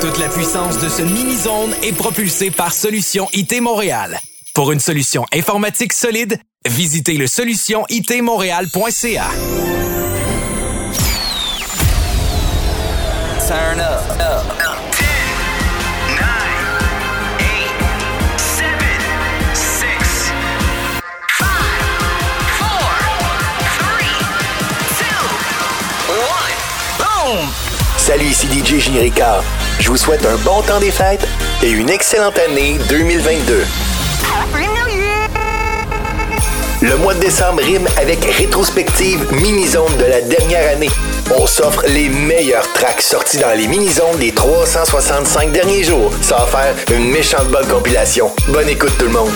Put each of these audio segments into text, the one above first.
Toute la puissance de ce mini-zone est propulsée par Solution IT Montréal. Pour une solution informatique solide, visitez le solutionitmontréal.ca. Turn up. up. Salut, ici DJ Ginny Ricard. Je vous souhaite un bon temps des fêtes et une excellente année 2022. Le mois de décembre rime avec rétrospective mini-zone de la dernière année. On s'offre les meilleurs tracks sortis dans les mini-zones des 365 derniers jours. Ça va faire une méchante bonne compilation. Bonne écoute tout le monde.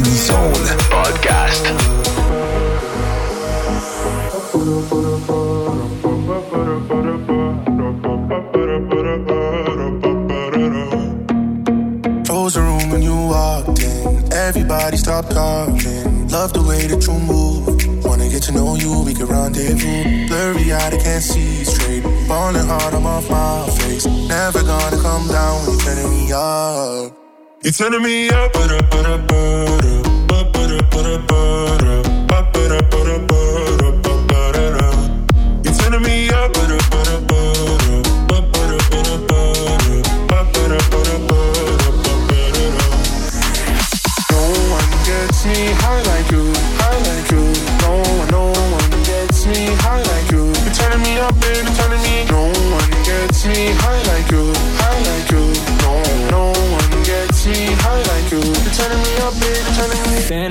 Ricard. Mini Zone Podcast. Frozen room when you walked in. Everybody stopped talking. Love the way that you move. Wanna get to know you, we can rendezvous. Blurry eyed, I can't see straight. Falling hard, off my face. Never gonna come down when you're turning me up. You're turning me up, ba da up, da up, da up, da up, da up.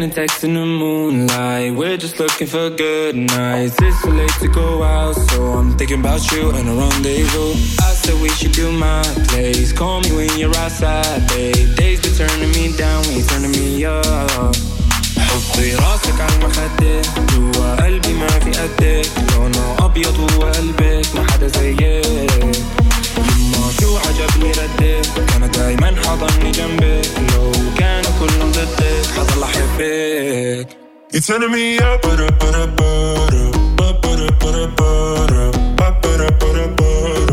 having sex in the moonlight. We're just looking for good nights. It's too late to go out, so I'm thinking about you and a rendezvous. I said we should do my place. Call me when you're outside, babe. Days been turning me down, when you're turning me up. حطي راسك على المخدة جوا قلبي ما في قدك لونه أبيض وقلبك ما حدا زيك شو عجبني ردك أنا دايما حضني جنبك لو كانوا كلهم ضدك حضل احبك You turning me up, ba-da-ba-da-ba-da, ba-ba-da-ba-da-ba-da, ba-ba-da-ba-da-ba-da.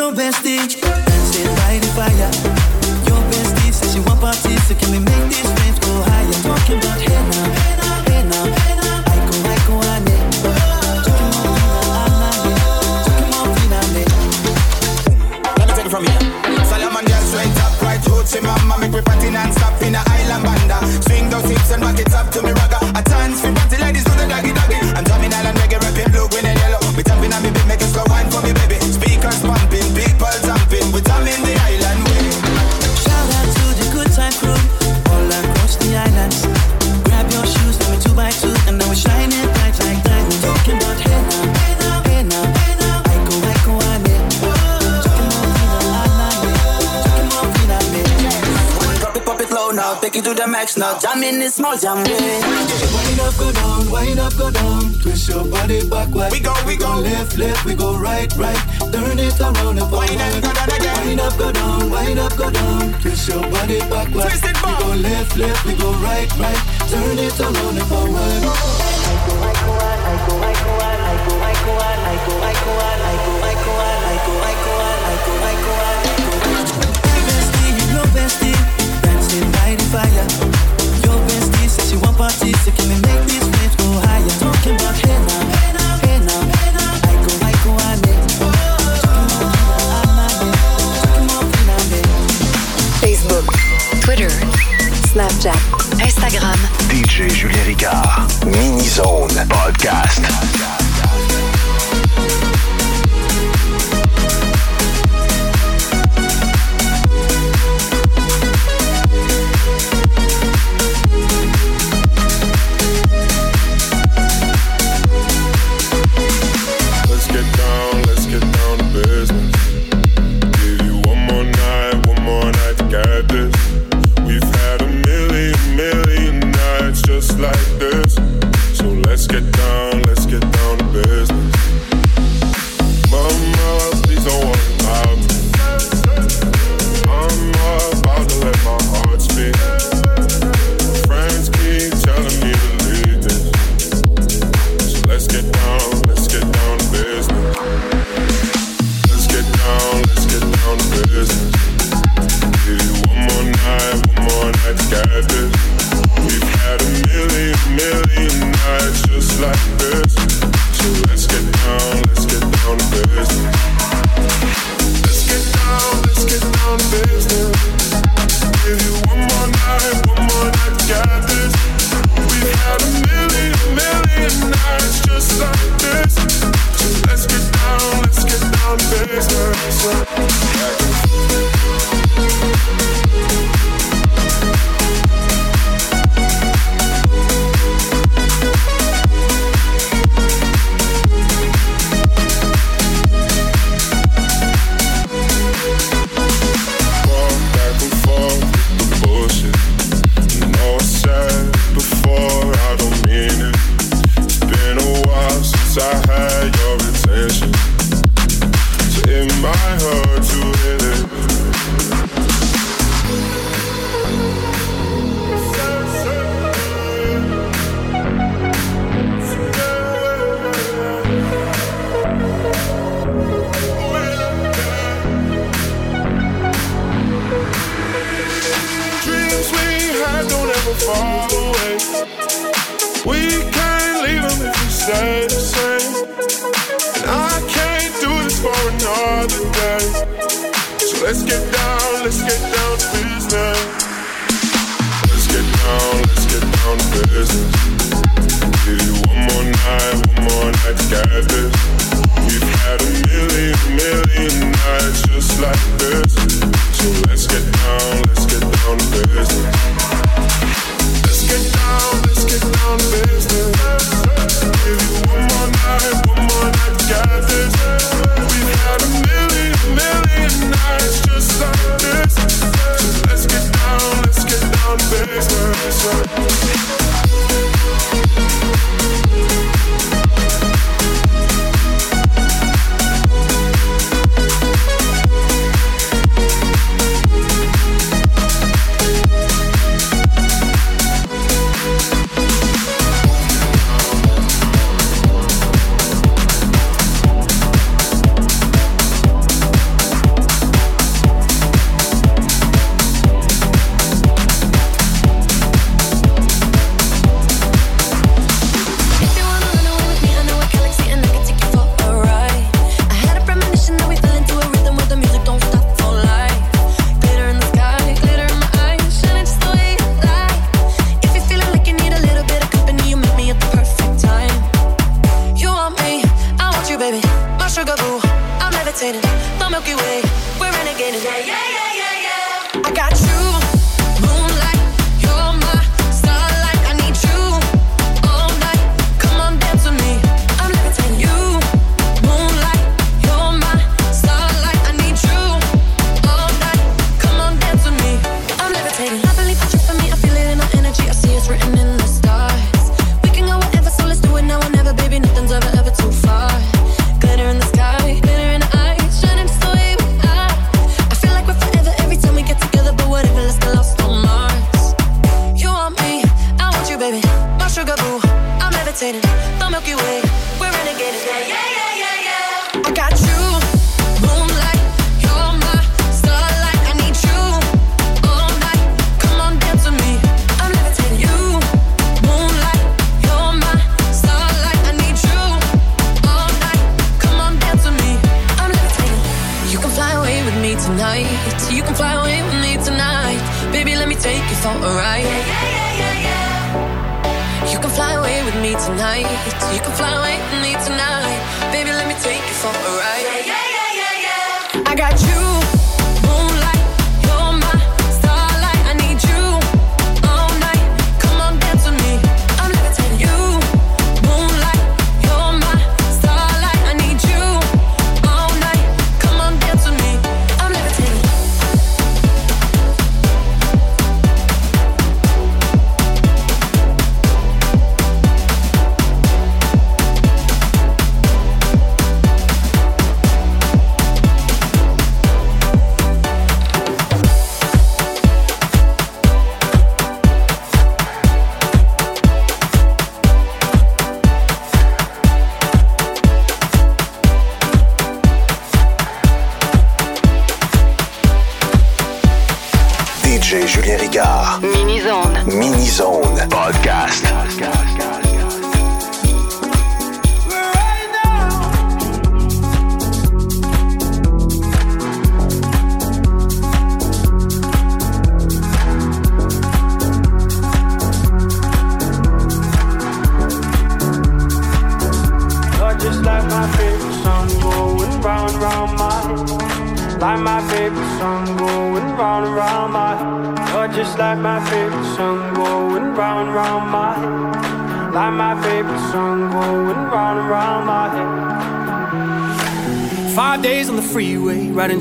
Your bestie dancing by the fire. Your bestie says she want parties, so can we make these flames go higher? Talking about hey now, hey now, hey now, hey now. I go, I go, ane. Chucking more fina, anane. Chucking more fina, ne. Let me take it from here. Solomon girl straight up, right hoochie mama, make me party non-stop in a island banda. Swing those hips and back it up to me ragga. Take it to the max now. Jam in the small jam way. Wind up, go down, wind up, go down. Twist your body backward. We go, we go. left, left, we go right, right. Turn it around and forward. Wind up, go down again. Wind up, go down, wind up, go down. Twist your body backward. Twist it We go left, left, we go right, right. Turn it around and forward. My Instagram. DJ Julien Ricard. Mini-Zone Podcast. outside.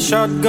Shotgun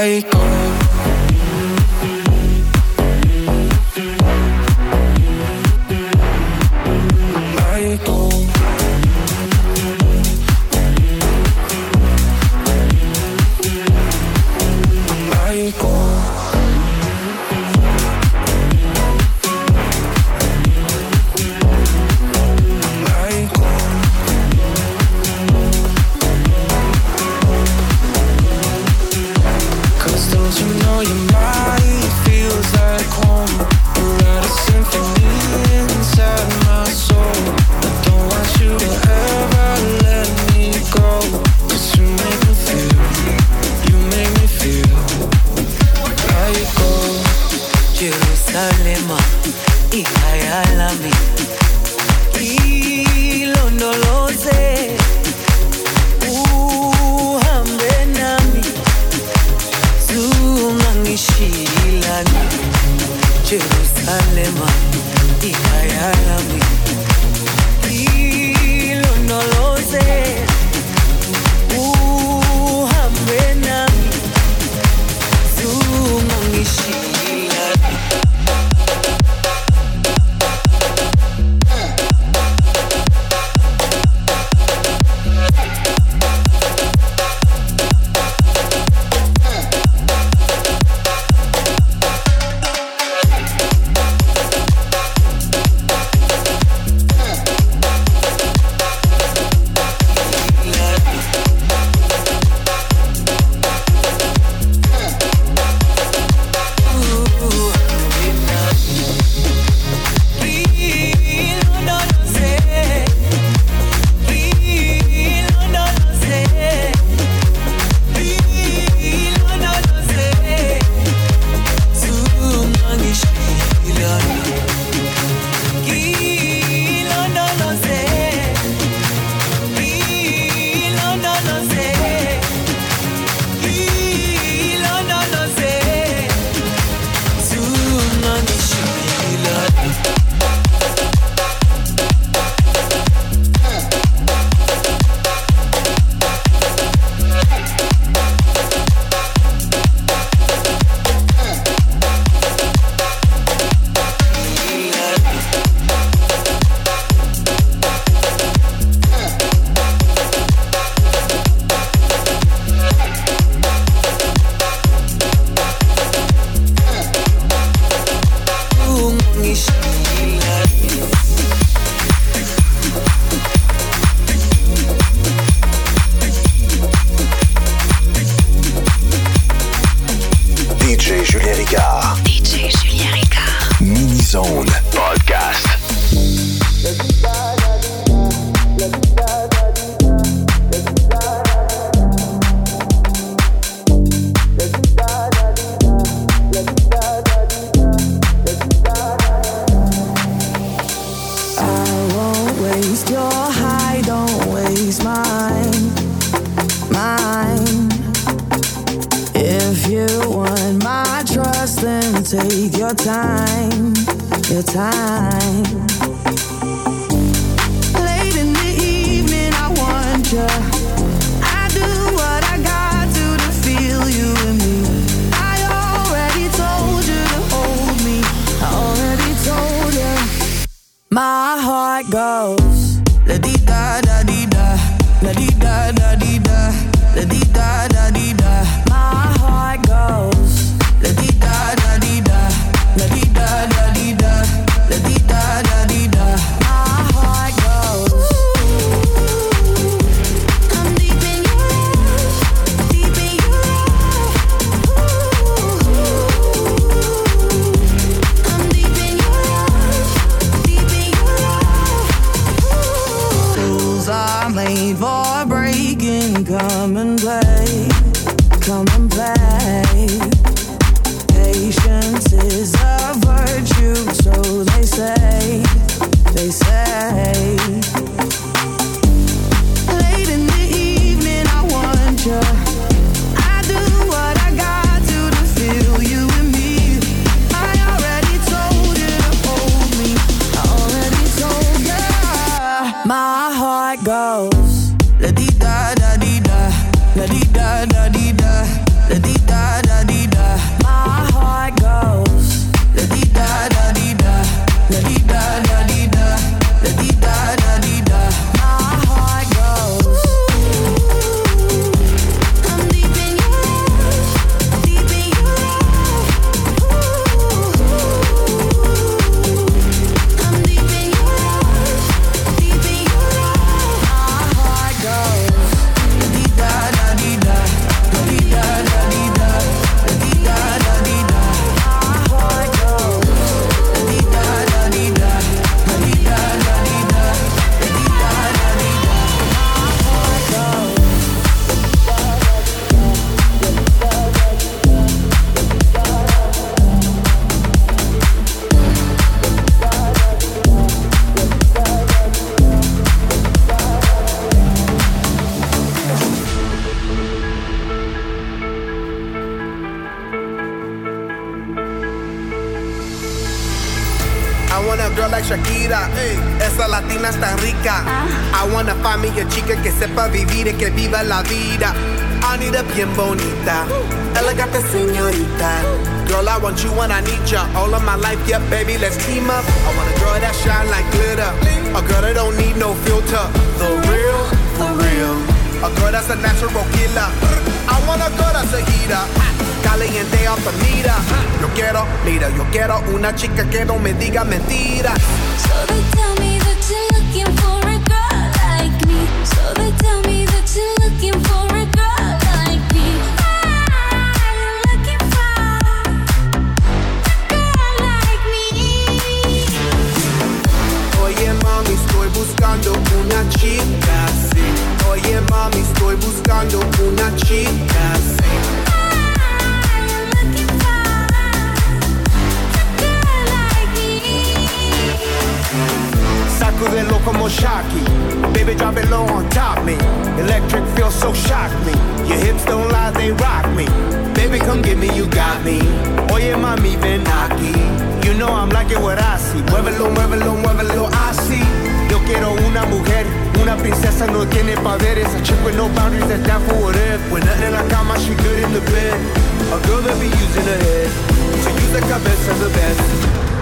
Like time. Bien bonita, elegante señorita. Girl, I want you when I need ya. All of my life, yeah, baby, let's team up. I want a girl that shine like glitter, a girl that don't need no filter. The real, for real. A girl that's a natural killer. I want a girl that's a heater. Caliente off the. Yo quiero, mira, yo quiero una chica que no me diga mentiras. So they tell me that you're looking for a girl like me. So they tell me that you're looking for a mami, estoy buscando una chica. Sacudelo como Shocky. Baby, drop it low on top me. Electric feels so shock me. Your hips don't lie, they rock me. Baby, come get me, you got me. Oye, mami, ven aquí. You know I'm like it what I see. Muévelo, muévelo, muévelo, así. Yo quiero una mujer, una princesa no tiene poderes. A chick with no boundaries that's down for whatever. When nothing in la cama, she good in the bed. A girl that be using her head. To use the cabeza the best.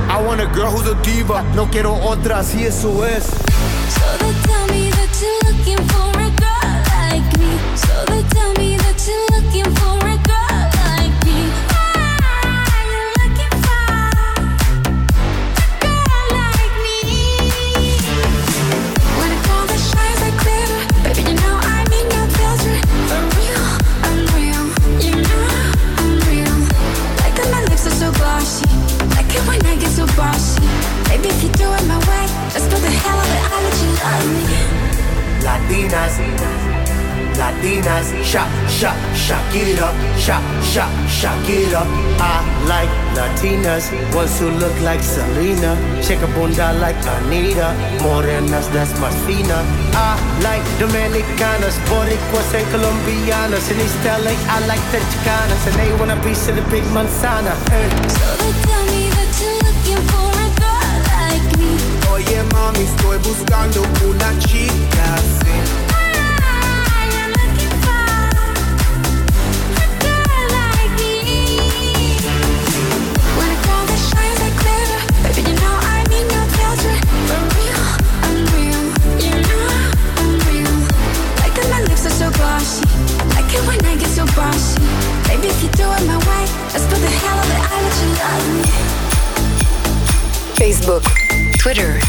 I want a girl who's a diva. No quiero otra, así eso es. So they tell me that you're looking for a girl like me. So they tell me that you're looking for a glossy. Like it when I get so bossy. Baby, if you do it my way, let's go the hell of it. I'll let you love me. Latinas, Latinas. Shop, shop, shop it up. Shop, shop, shop it up. I like Latinas. Ones who look like Selena. Check a bunda like Anitta. Morenas, that's my. I like Dominicanas, Boricuas, and Colombianas. In East LA, I like the Chicanas. And they want a piece of the big manzana. Hey. So they tell me that you're looking for a girl like me. Oye, mami, estoy buscando una chica like it when I get so bossy Baby, if you do it my way Let's put the hell of it you love me. Facebook, Twitter,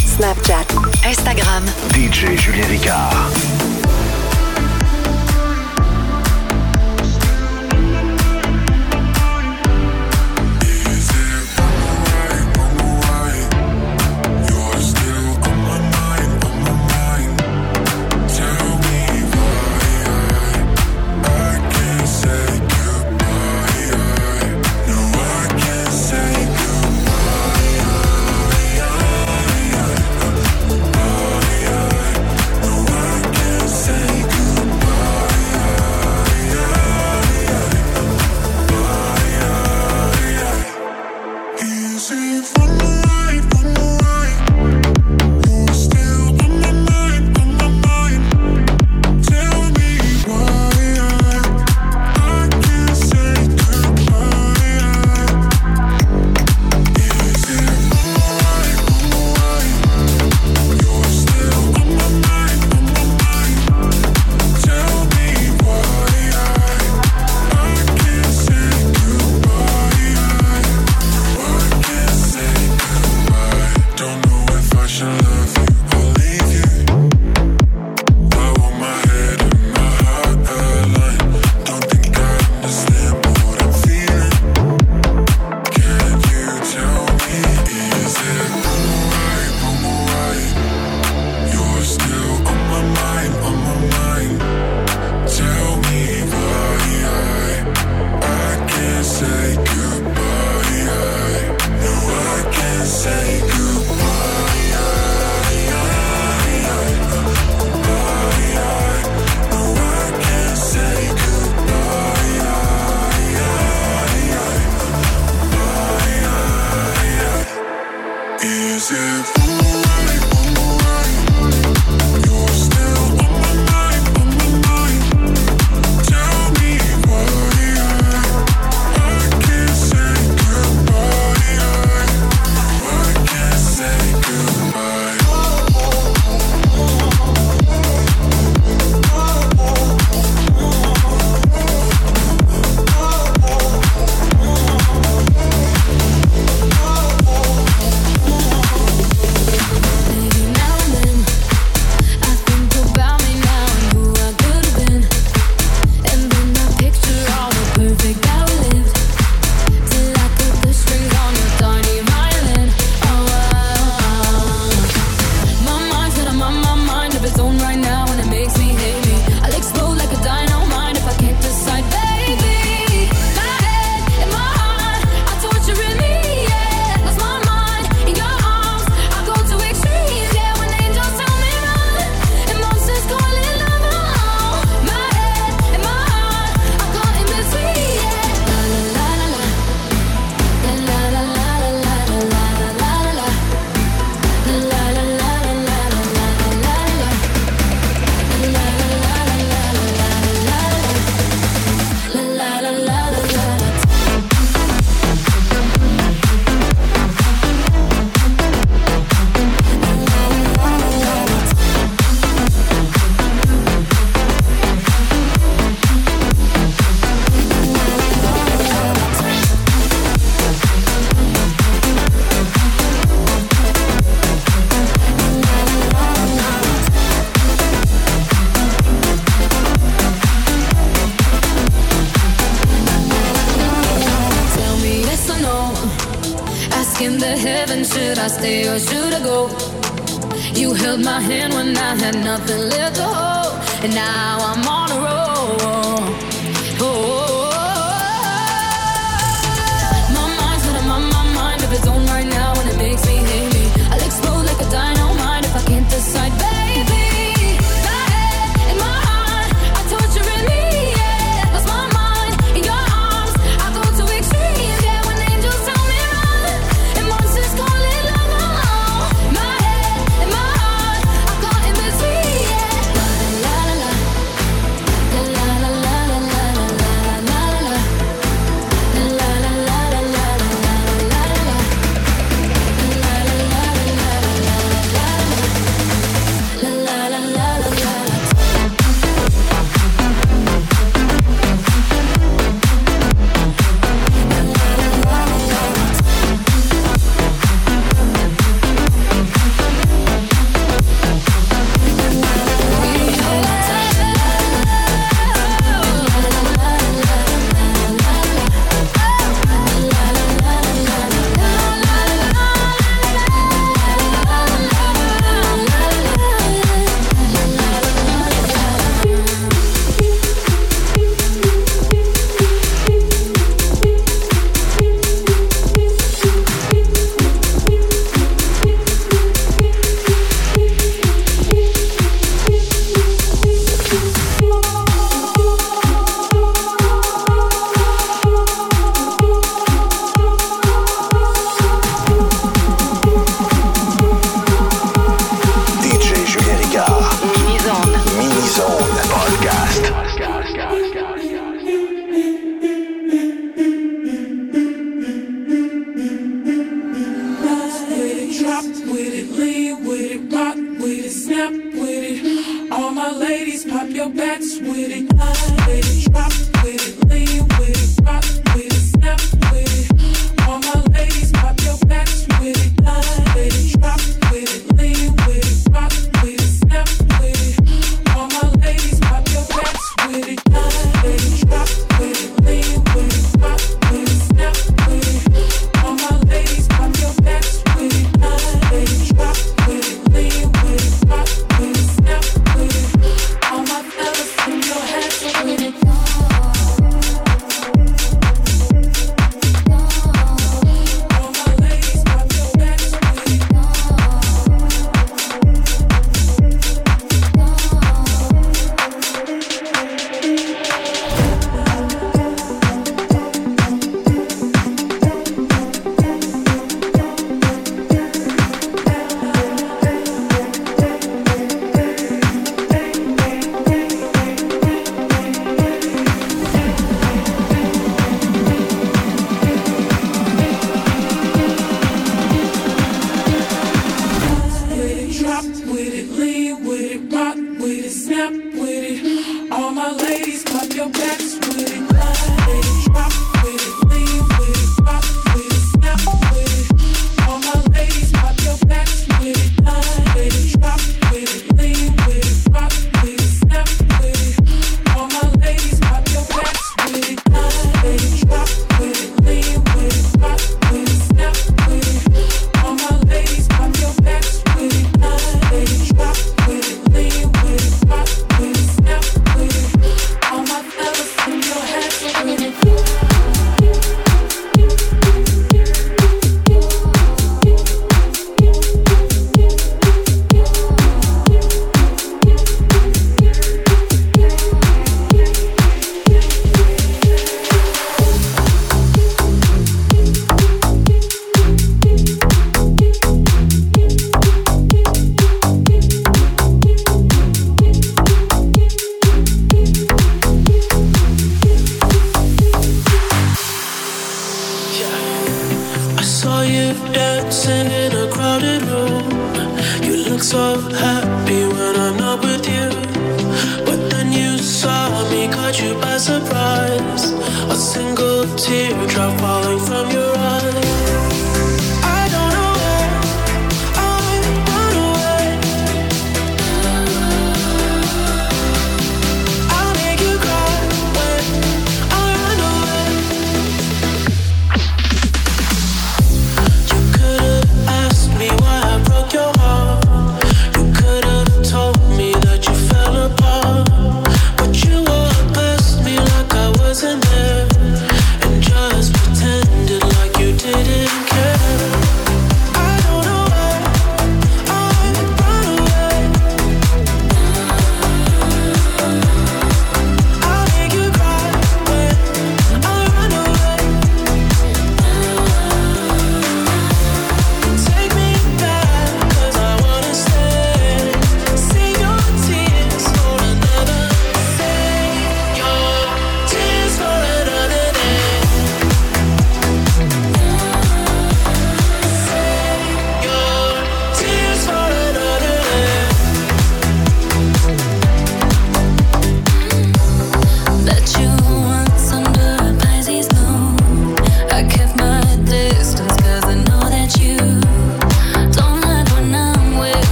Snapchat, Instagram. DJ Julien Ricard.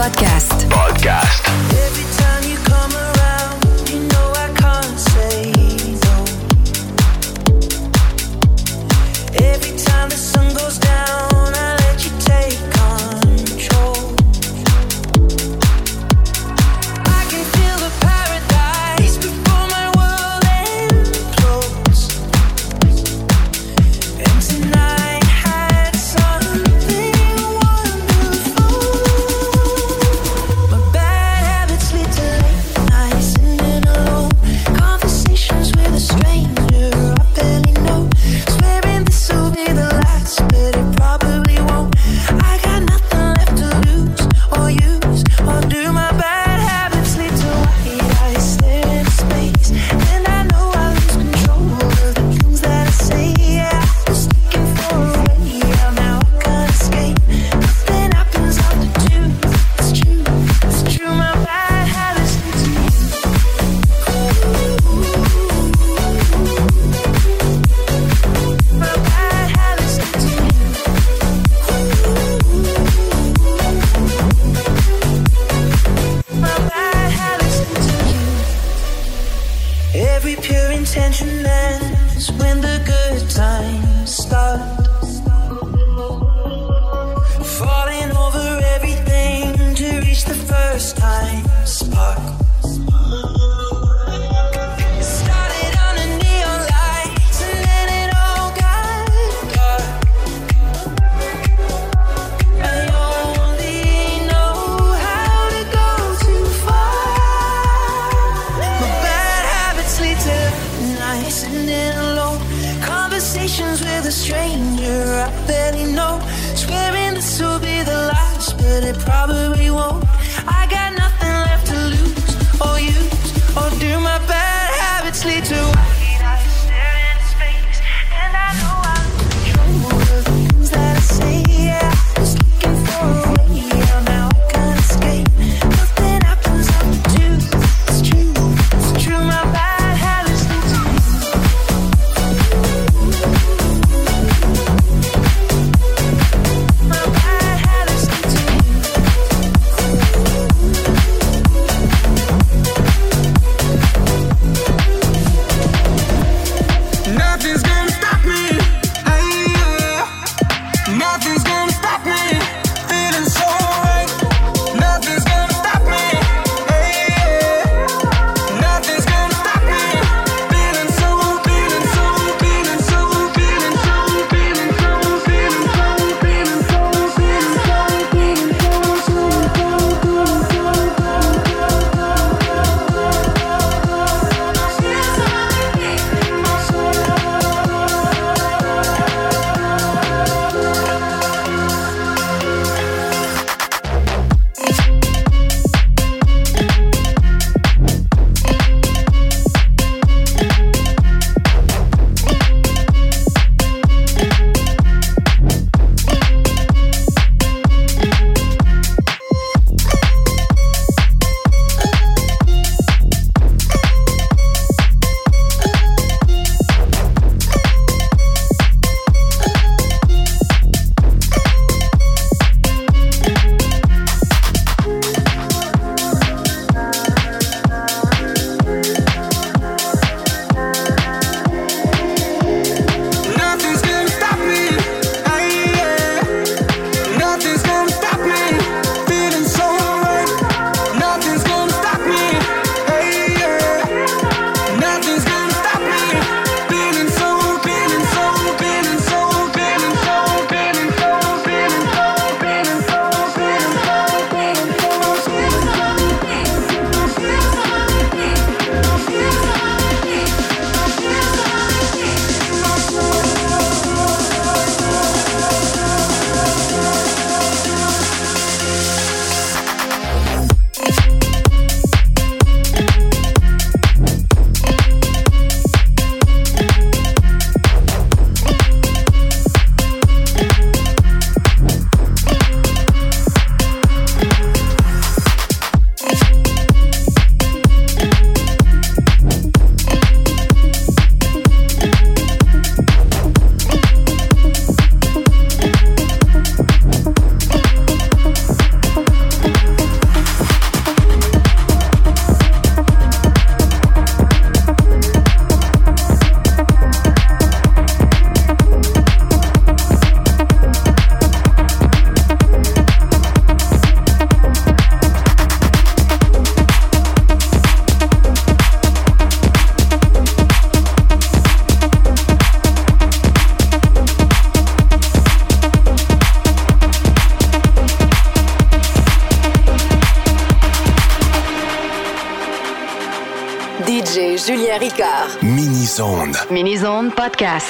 Podcast. Mini Zone Podcast.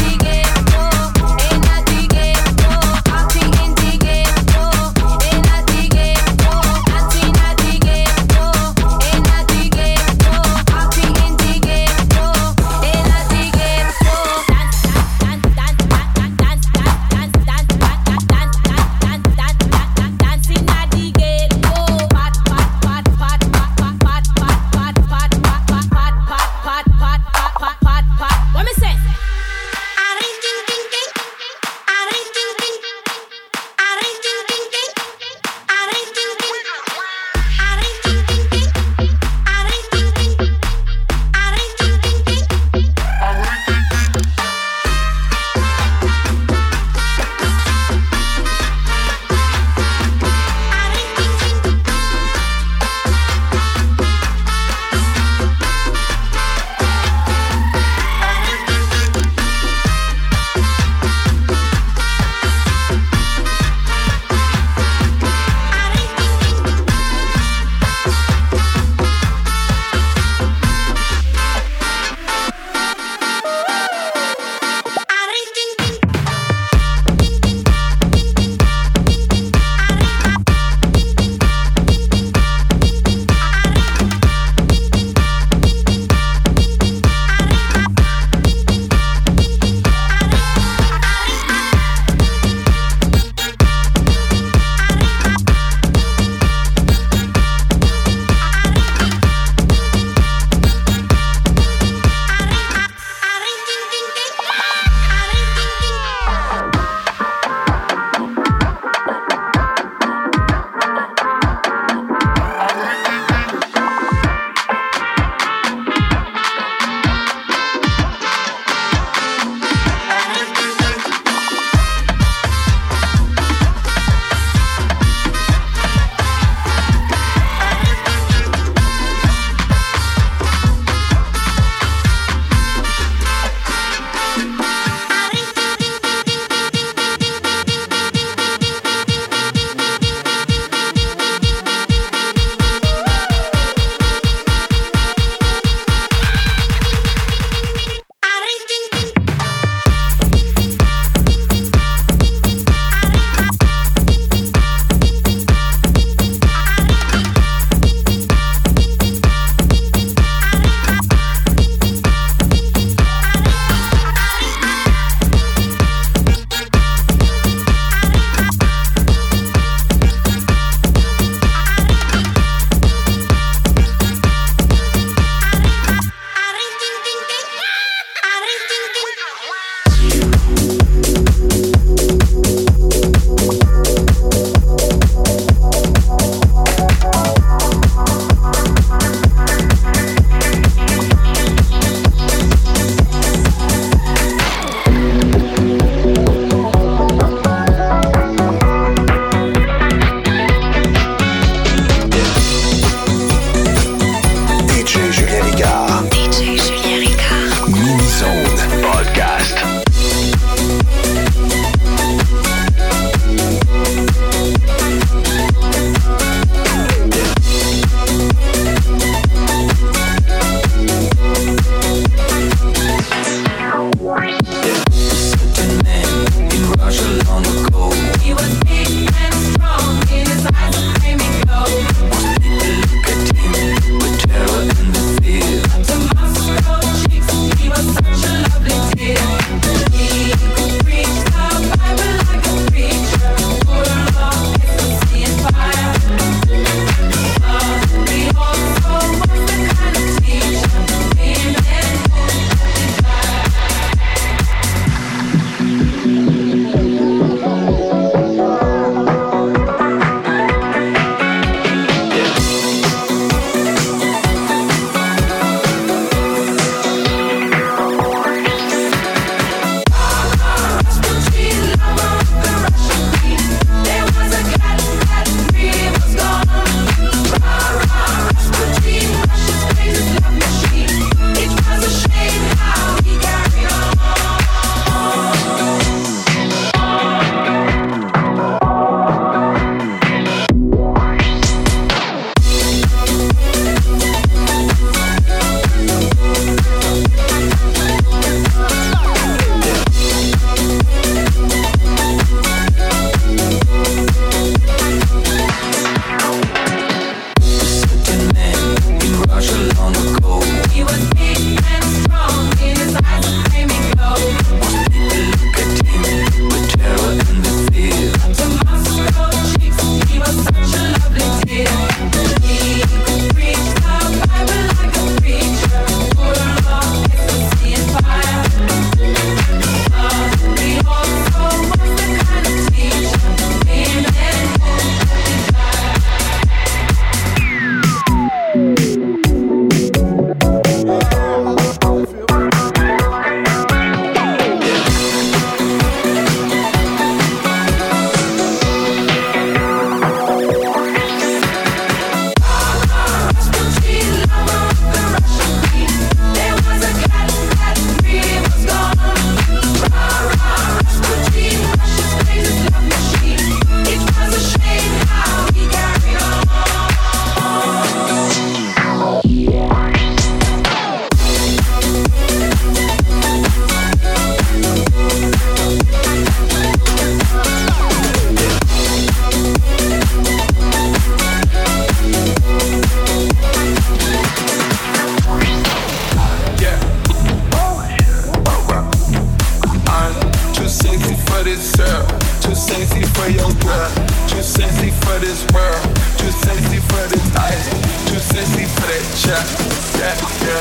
Yeah, yeah.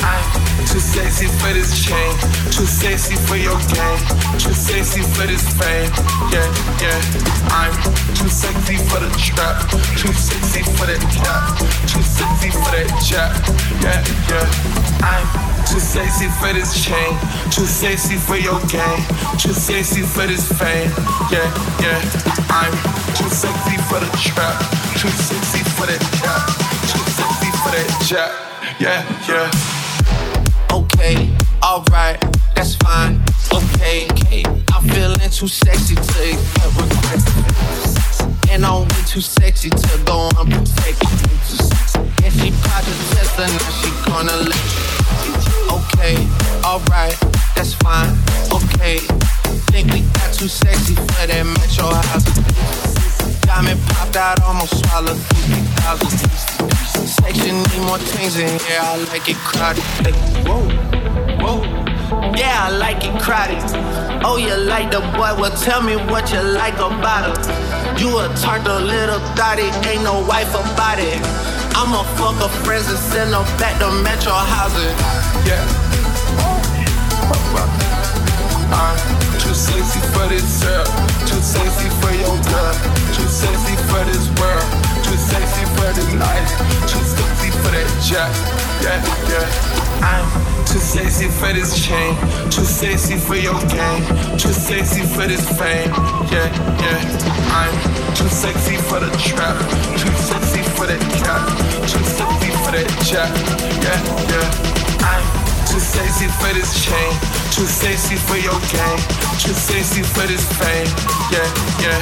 I'm too sexy for this chain. Too sexy for your game. Too sexy for this fame. Yeah, yeah. I'm too sexy for the trap. Too sexy for that cap. Too sexy for that jack. Yeah, yeah. I'm too sexy for this chain. Too sexy for your game. Too sexy for this fame. Yeah, yeah. I'm too sexy for the trap. Too sexy for that cap. Yeah, yeah. Okay, alright, that's fine. Okay. I'm feeling too sexy to accept requests. And I'm way too sexy to go unprotected. And she popped the test and now she gonna let you. Okay, alright, that's fine. Okay, think we got too sexy for that metro house. Me popped out, almost swallowed 50,000 Section need more things in here, I like it crowded. Like, whoa, whoa. Yeah, I like it crowded. Oh, you like the boy? Well, tell me what you like about her. You a tart, a little thotty, ain't no wife about it. I'ma fuck her friends and send them back to Metro housing. Yeah. I'm too sexy for this girl. Too sexy for your girl. Too sexy for this world. Too sexy for this life. Too sexy for that. Yeah, yeah. I'm too sexy for this chain. Too sexy for your game. Too sexy for this fame. Yeah, yeah. I'm too sexy for the trap. Too sexy for that cap. Too sexy for that jack. Yeah, yeah. I'm too sexy for this chain. Too sexy for your game. Too sexy for this fame. Yeah, yeah.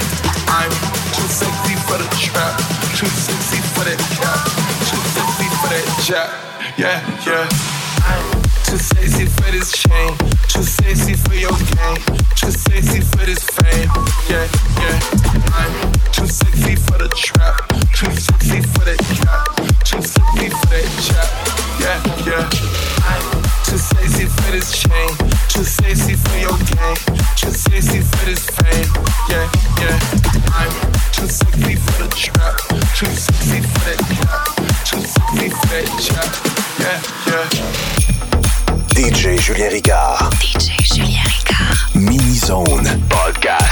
I'm too sexy for the trap. Too sexy for that cap. Too sexy for that jack. Yeah, yeah. I'm too sexy for this chain. Too sexy for your game. Too sexy for this fame. Yeah, yeah. I'm too sexy for the trap. Too sexy for that cap. Too sexy for that jack. Yeah, yeah. This chain. Too sexy for your game. Too sexy for this fame. Yeah, yeah. I'm too sexy for the trap. Too sexy for that cap. Too sexy for that jack. Yeah, yeah. DJ Julien Ricard. DJ Julien Ricard. Mini Zone Podcast.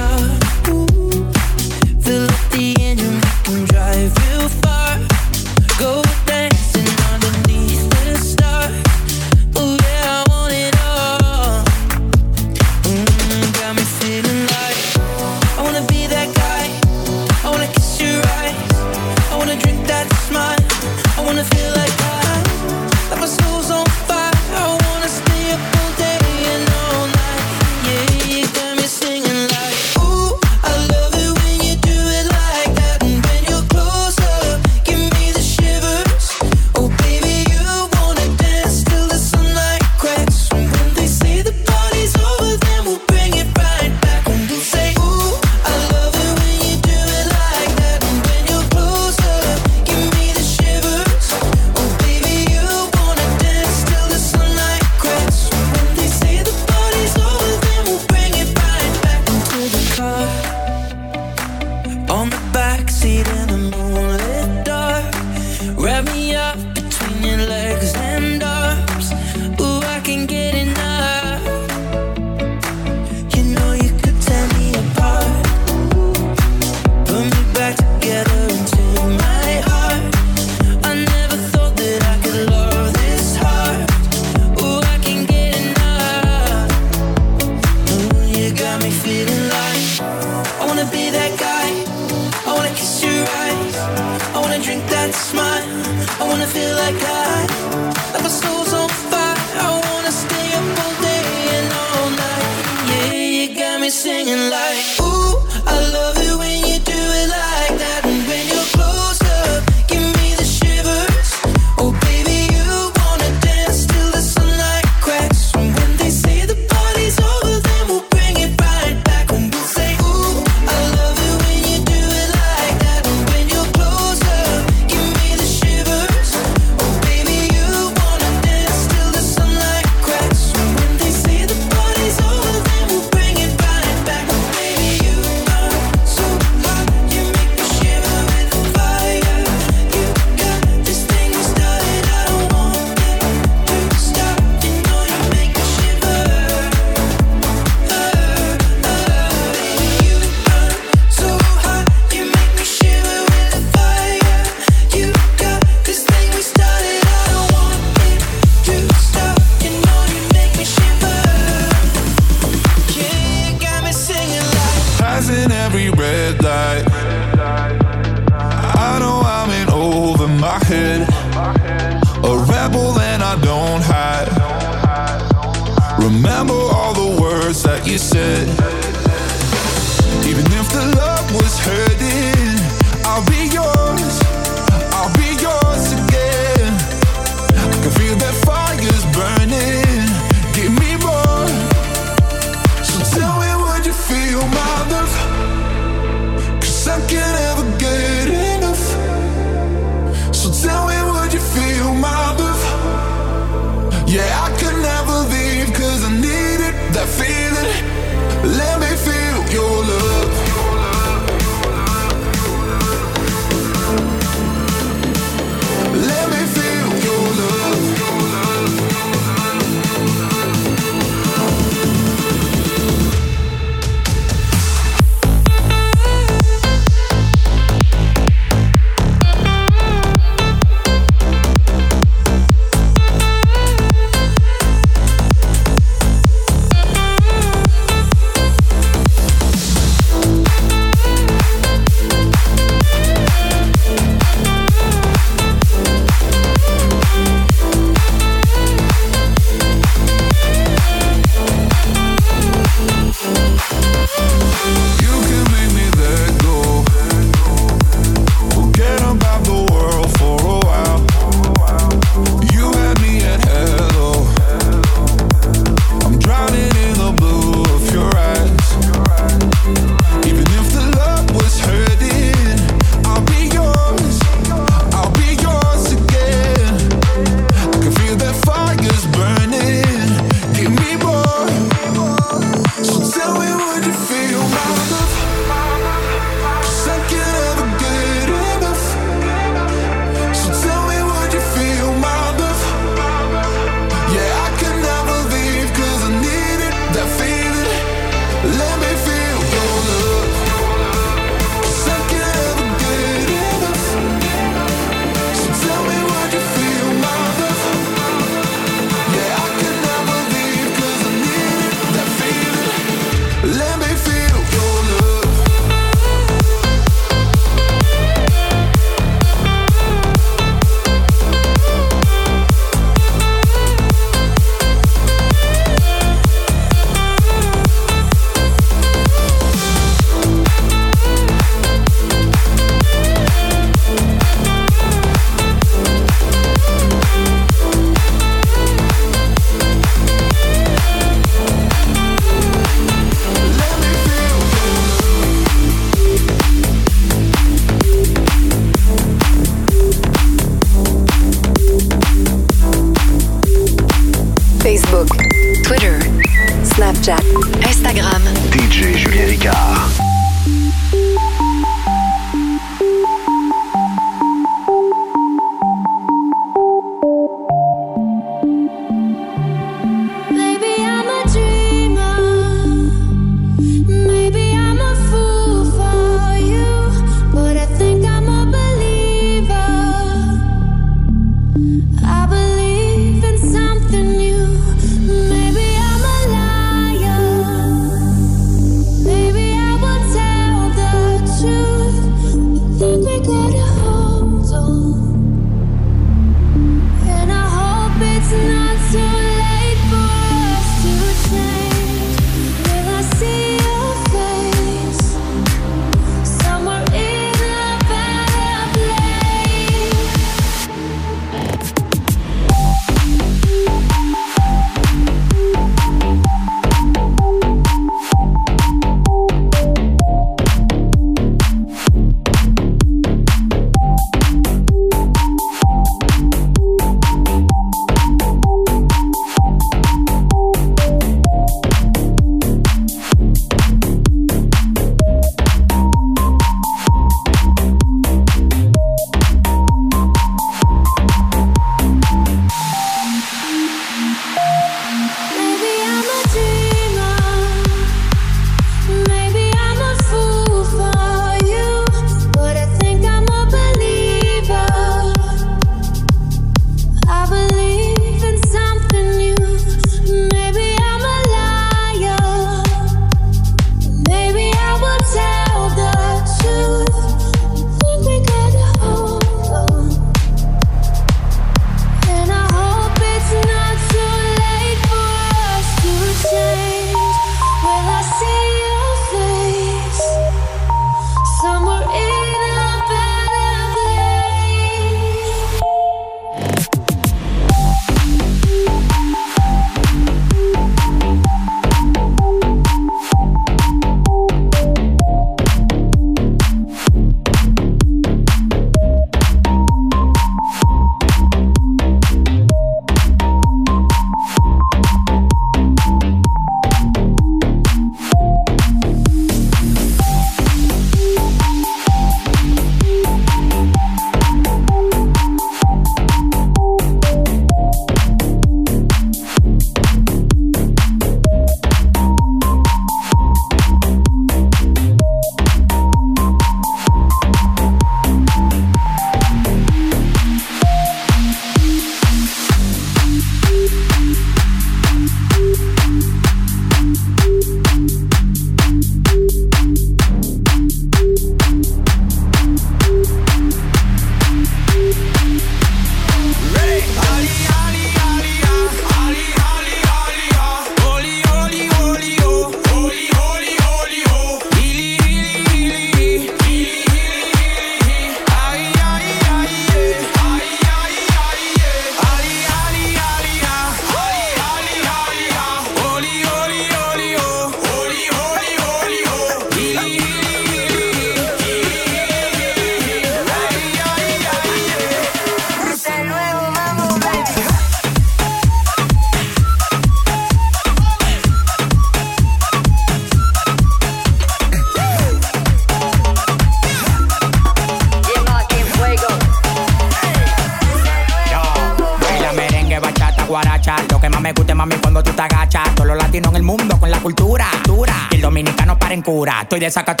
de desacato.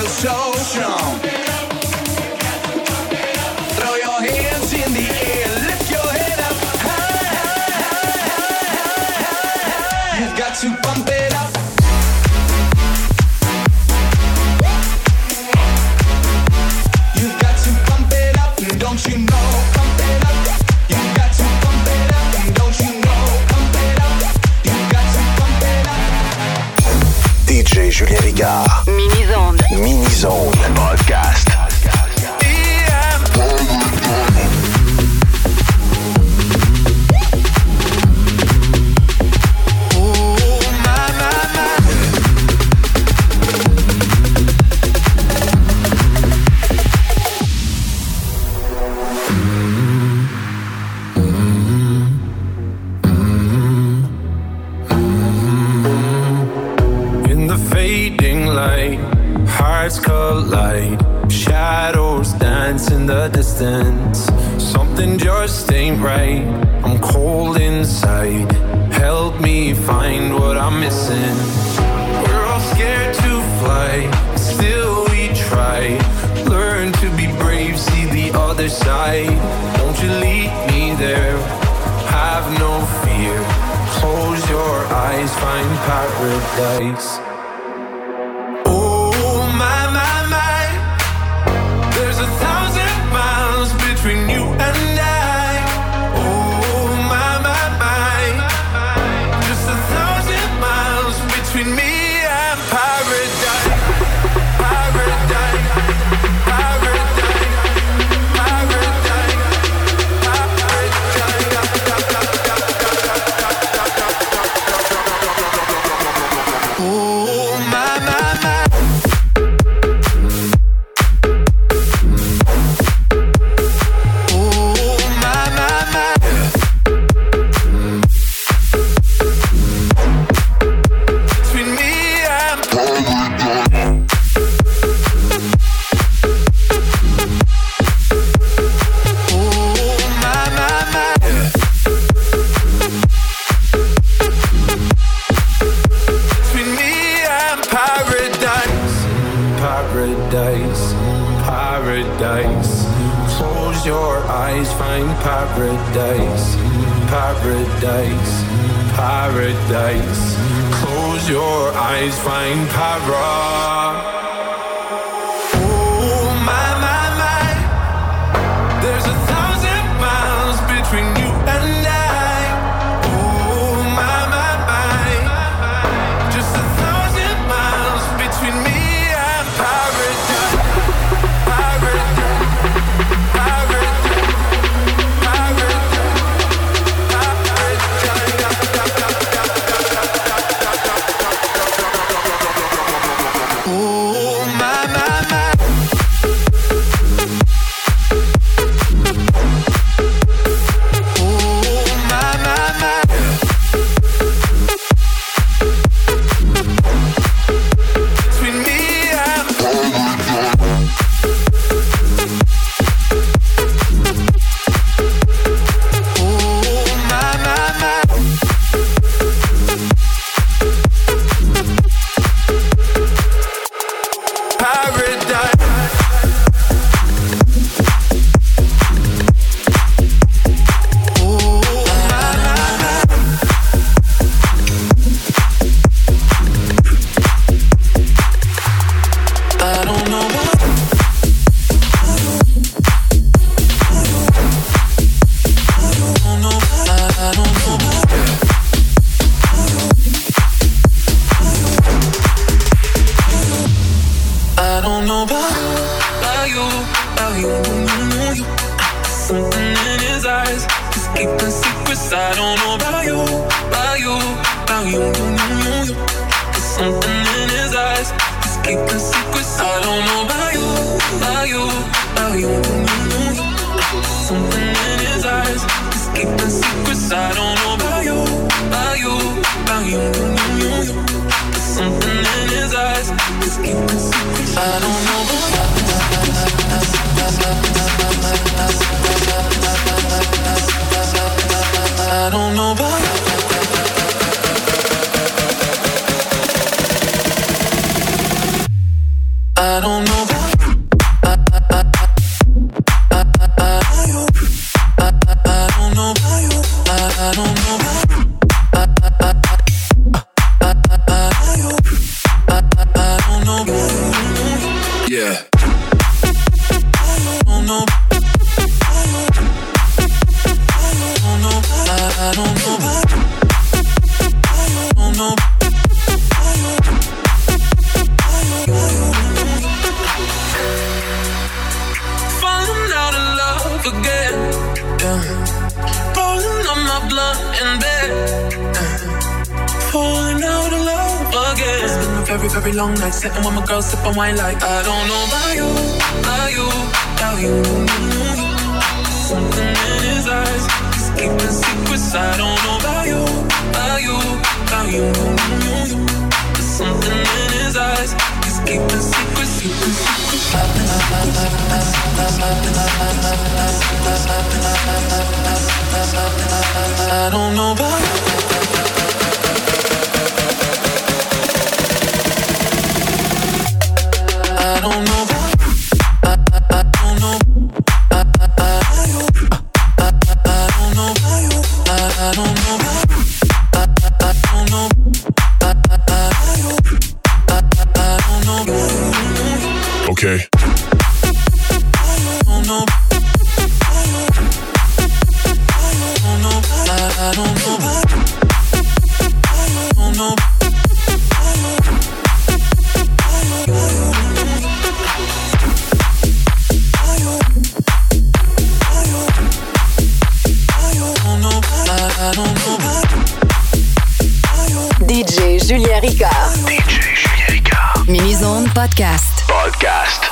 radio show. Julien Ricard. DJ Julien Ricard. Mini-Zone Podcast. Podcast.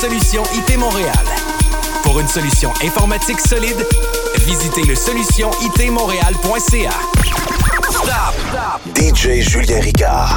Solution IT Montréal. Pour une solution informatique solide, visitez le solutionitmontréal.ca. Ricard. DJ Julien Ricard.